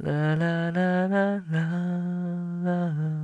La la la la la la.